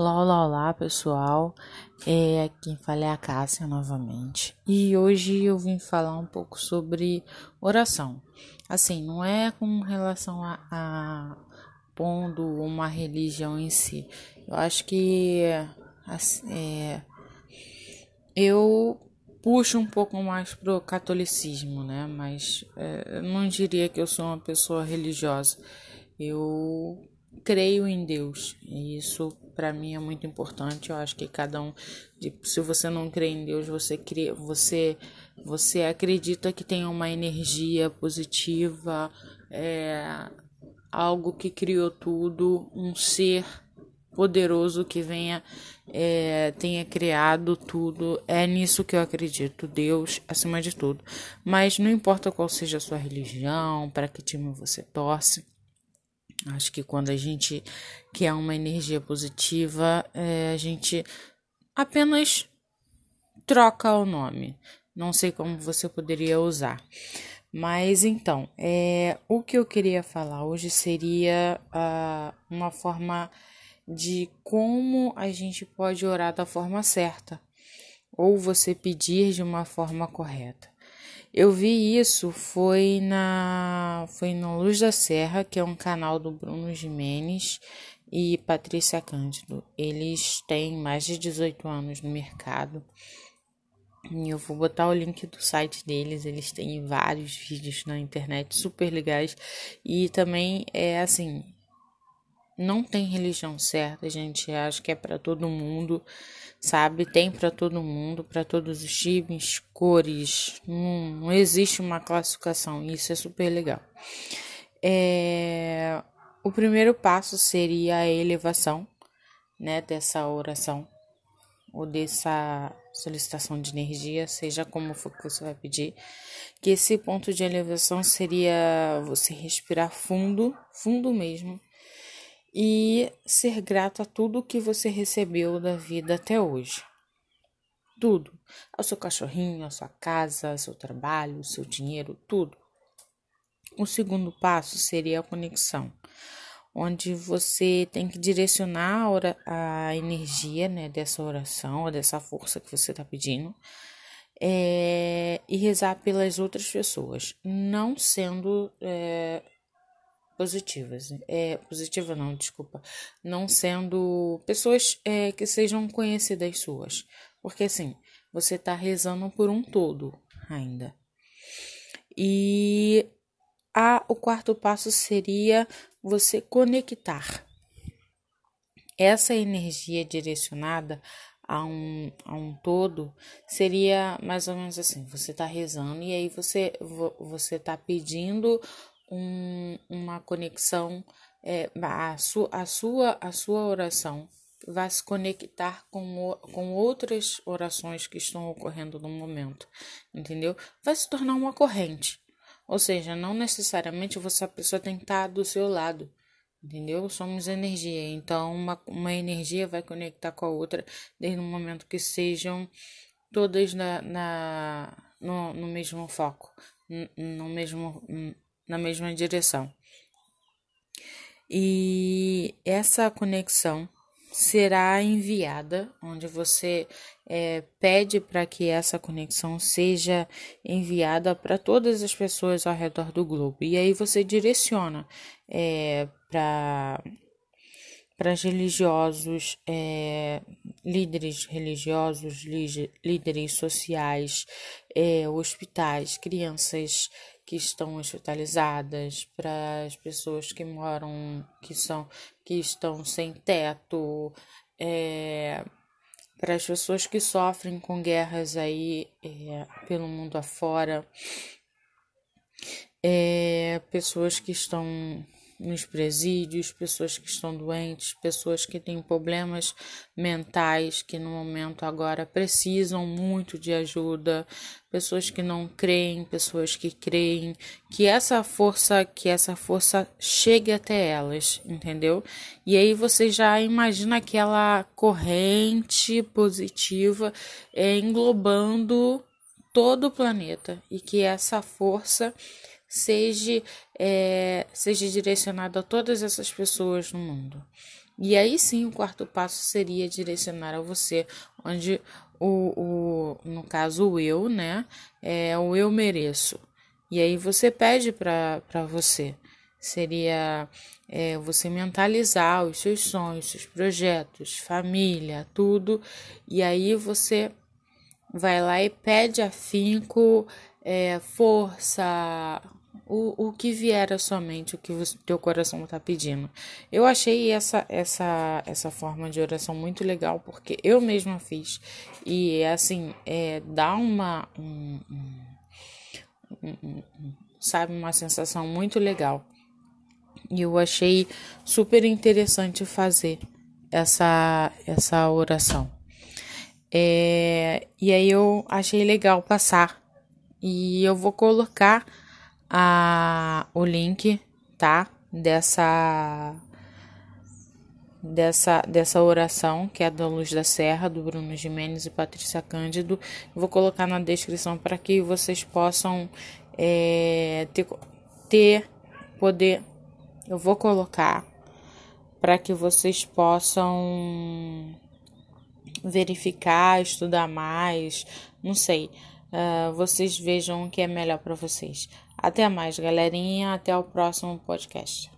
Olá, olá, olá, pessoal. É, quem fala é a Cássia novamente. E hoje eu vim falar um pouco sobre oração. Assim, não é com relação a, a pondo uma religião em si. Eu acho que assim, é, eu puxo um pouco mais pro catolicismo, né? Mas é, não diria que eu sou uma pessoa religiosa. Eu creio em Deus e isso para mim é muito importante. Eu acho que cada um, se você não crê em Deus, você crê, você você acredita que tem uma energia positiva, é, algo que criou tudo, um ser poderoso que venha é, tenha criado tudo. É nisso que eu acredito, Deus acima de tudo. Mas não importa qual seja a sua religião, para que time você torce. Acho que quando a gente quer uma energia positiva, é, a gente apenas troca o nome. Não sei como você poderia usar. Mas então, é, o que eu queria falar hoje seria uh, uma forma de como a gente pode orar da forma certa, ou você pedir de uma forma correta. Eu vi isso foi na foi no Luz da Serra, que é um canal do Bruno Jimenez e Patrícia Cândido. Eles têm mais de 18 anos no mercado. E eu vou botar o link do site deles, eles têm vários vídeos na internet super legais e também é assim, não tem religião certa, gente, acho que é para todo mundo sabe? Tem para todo mundo, para todos os times, cores, não, não, existe uma classificação, isso é super legal. É, o primeiro passo seria a elevação, né, dessa oração ou dessa solicitação de energia, seja como for que você vai pedir, que esse ponto de elevação seria você respirar fundo, fundo mesmo, e ser grato a tudo que você recebeu da vida até hoje. Tudo. Ao seu cachorrinho, à sua casa, ao seu trabalho, seu dinheiro, tudo. O segundo passo seria a conexão, onde você tem que direcionar a, a energia né, dessa oração, dessa força que você está pedindo, é, e rezar pelas outras pessoas, não sendo é, positivas. É, positiva não, desculpa. Não sendo pessoas é, que sejam conhecidas suas. Porque assim, você está rezando por um todo ainda. E a, o quarto passo seria você conectar essa energia direcionada a um, a um todo seria mais ou menos assim: você está rezando e aí você você está pedindo um, uma conexão, é, a, su, a, sua, a sua oração vai se conectar com, o, com outras orações que estão ocorrendo no momento, entendeu? Vai se tornar uma corrente. Ou seja, não necessariamente você a pessoa tem que estar do seu lado, entendeu? Somos energia, então uma, uma energia vai conectar com a outra desde o momento que sejam todas na, na no, no mesmo foco, no mesmo na mesma direção. E essa conexão será enviada, onde você é, pede para que essa conexão seja enviada para todas as pessoas ao redor do globo. E aí você direciona é, para para religiosos, é, líderes religiosos, líderes sociais, é, hospitais, crianças que estão hospitalizadas, para as pessoas que moram, que são, que estão sem teto, é, para as pessoas que sofrem com guerras aí é, pelo mundo afora, é, pessoas que estão nos presídios, pessoas que estão doentes, pessoas que têm problemas mentais que no momento agora precisam muito de ajuda, pessoas que não creem, pessoas que creem, que essa força, que essa força chegue até elas, entendeu? E aí você já imagina aquela corrente positiva é, englobando todo o planeta e que essa força seja, é, seja direcionado a todas essas pessoas no mundo. E aí sim o quarto passo seria direcionar a você, onde o, o no caso o eu, né? É o eu mereço. E aí você pede para você. Seria é, você mentalizar os seus sonhos, seus projetos, família, tudo. E aí você vai lá e pede afinco, é, força, o, o que vier à sua mente, o que o teu coração está pedindo. Eu achei essa, essa, essa forma de oração muito legal, porque eu mesma fiz. E, assim, é, dá uma... Um, um, sabe, uma sensação muito legal. E eu achei super interessante fazer essa, essa oração. É, e aí eu achei legal passar. E eu vou colocar a, o link, tá? Dessa dessa, dessa oração, que é da Luz da Serra, do Bruno Jimenez e Patrícia Cândido. vou colocar na descrição para que vocês possam é, ter, ter, poder. Eu vou colocar para que vocês possam verificar, estudar mais, não sei. Uh, vocês vejam o que é melhor para vocês. Até mais, galerinha. Até o próximo podcast.